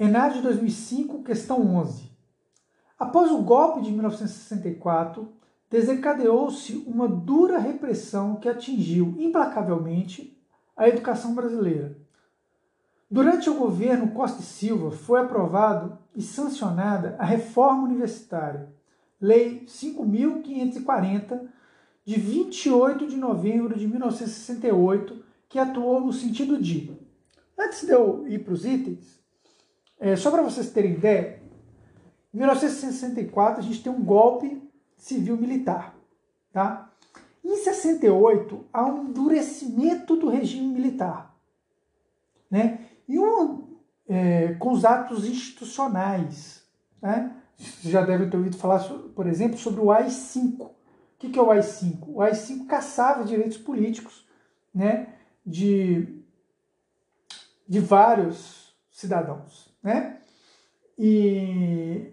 Enad de 2005, questão 11. Após o golpe de 1964, desencadeou-se uma dura repressão que atingiu implacavelmente a educação brasileira. Durante o governo Costa e Silva foi aprovado e sancionada a reforma universitária, Lei 5540 de 28 de novembro de 1968, que atuou no sentido de. Antes de eu ir para os itens, é, só para vocês terem ideia, em 1964 a gente tem um golpe civil-militar. Tá? Em 68 há um endurecimento do regime militar. Né? E um, é, com os atos institucionais. Né? Vocês já devem ter ouvido falar, por exemplo, sobre o AI-5. O que é o AI-5? O AI-5 caçava direitos políticos né, de, de vários cidadãos. Né? E,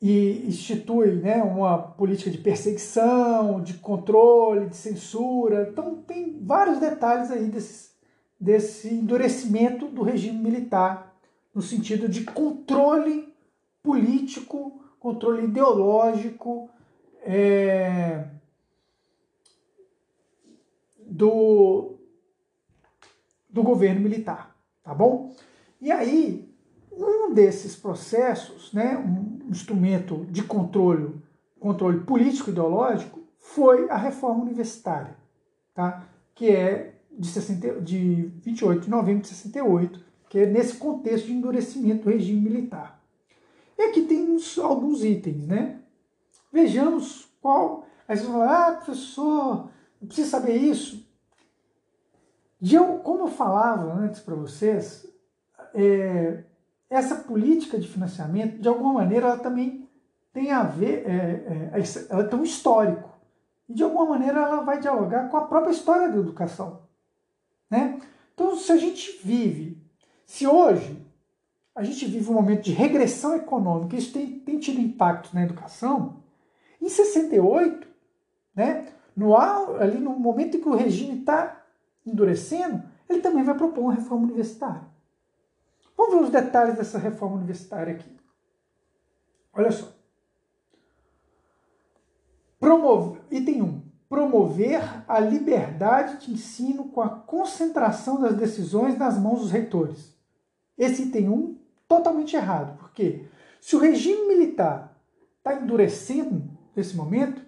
e institui né, uma política de perseguição, de controle, de censura. Então, tem vários detalhes aí desse, desse endurecimento do regime militar, no sentido de controle político, controle ideológico é, do, do governo militar. Tá bom? E aí, um desses processos, né, um instrumento de controle, controle político ideológico, foi a reforma universitária, tá? que é de, 60, de 28 de novembro de 68, que é nesse contexto de endurecimento do regime militar. E aqui tem uns, alguns itens, né? Vejamos qual. Aí você fala, ah, professor, não precisa saber isso. Eu, como eu falava antes para vocês, é, essa política de financiamento, de alguma maneira, ela também tem a ver, é, é, ela tem um histórico. E de alguma maneira ela vai dialogar com a própria história da educação. Né? Então, se a gente vive, se hoje a gente vive um momento de regressão econômica, isso tem, tem tido impacto na educação, em 68, né, no, ali no momento em que o regime está endurecendo, ele também vai propor uma reforma universitária. Vamos ver os detalhes dessa reforma universitária aqui. Olha só. Promover, item 1. Promover a liberdade de ensino com a concentração das decisões nas mãos dos reitores. Esse item 1, totalmente errado. Por quê? Se o regime militar está endurecendo nesse momento,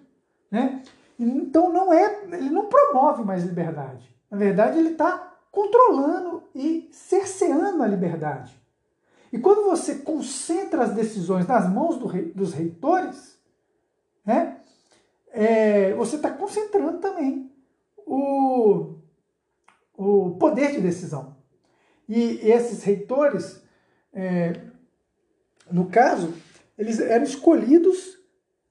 né, então não é, ele não promove mais liberdade. Na verdade, ele está controlando e cerceando a liberdade. E quando você concentra as decisões nas mãos do rei, dos reitores, né, é, você está concentrando também o, o poder de decisão. E, esses reitores, é, no caso, eles eram escolhidos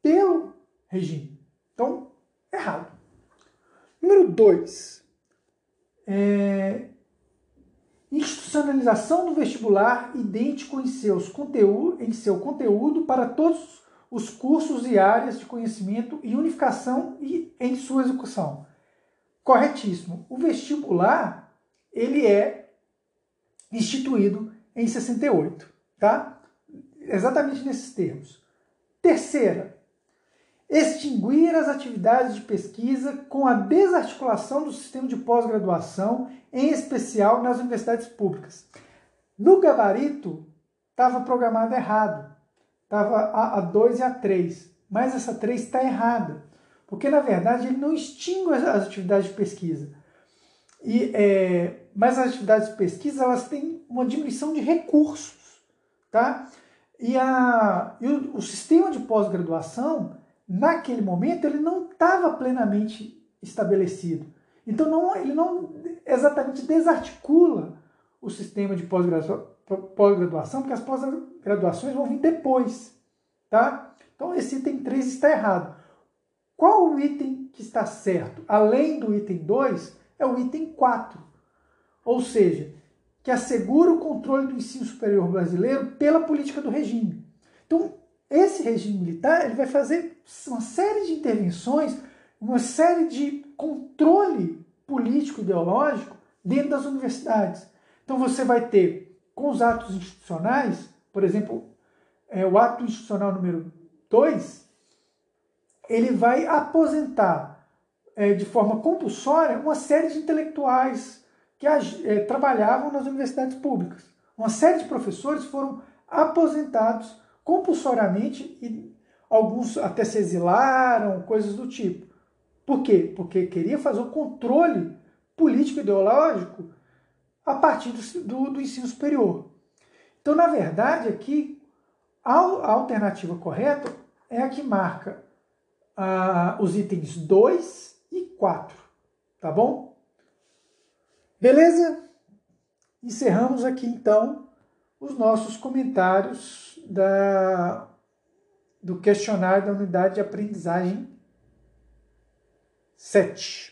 pelo regime. Então, errado. Número dois, é, institucionalização do vestibular idêntico em, seus conteúdo, em seu conteúdo para todos os cursos e áreas de conhecimento e unificação e em sua execução. Corretíssimo. O vestibular ele é instituído em 68, tá? Exatamente nesses termos. Terceira, extinguir as atividades de pesquisa com a desarticulação do sistema de pós-graduação, em especial nas universidades públicas. No gabarito, estava programado errado. Estava a, 2 e a 3. Mas essa 3 está errada. Porque, na verdade, ele não extingue as atividades de pesquisa. E, é, mas as atividades de pesquisa elas têm uma diminuição de recursos. Tá? E, a, e o, o sistema de pós-graduação naquele momento ele não estava plenamente estabelecido. Então não, ele não exatamente desarticula o sistema de pós-graduação, porque as pós-graduações vão vir depois. Tá? Então esse item 3 está errado. Qual o item que está certo? Além do item 2, é o item 4. Ou seja, que assegura o controle do ensino superior brasileiro pela política do regime. Então, esse regime militar ele vai fazer uma série de intervenções, uma série de controle político ideológico dentro das universidades. Então você vai ter com os atos institucionais, por exemplo, é, o ato institucional número 2, ele vai aposentar é, de forma compulsória uma série de intelectuais que é, trabalhavam nas universidades públicas. Uma série de professores foram aposentados compulsoriamente e alguns até se exilaram, coisas do tipo. Por quê? Porque queria fazer o controle político-ideológico a partir do, do, do, ensino superior. Então, na verdade, aqui, a, a alternativa correta é a que marca ah, os itens 2 e 4. Tá bom? Beleza? Encerramos aqui, então, os nossos comentários da, do questionário da unidade de aprendizagem 7.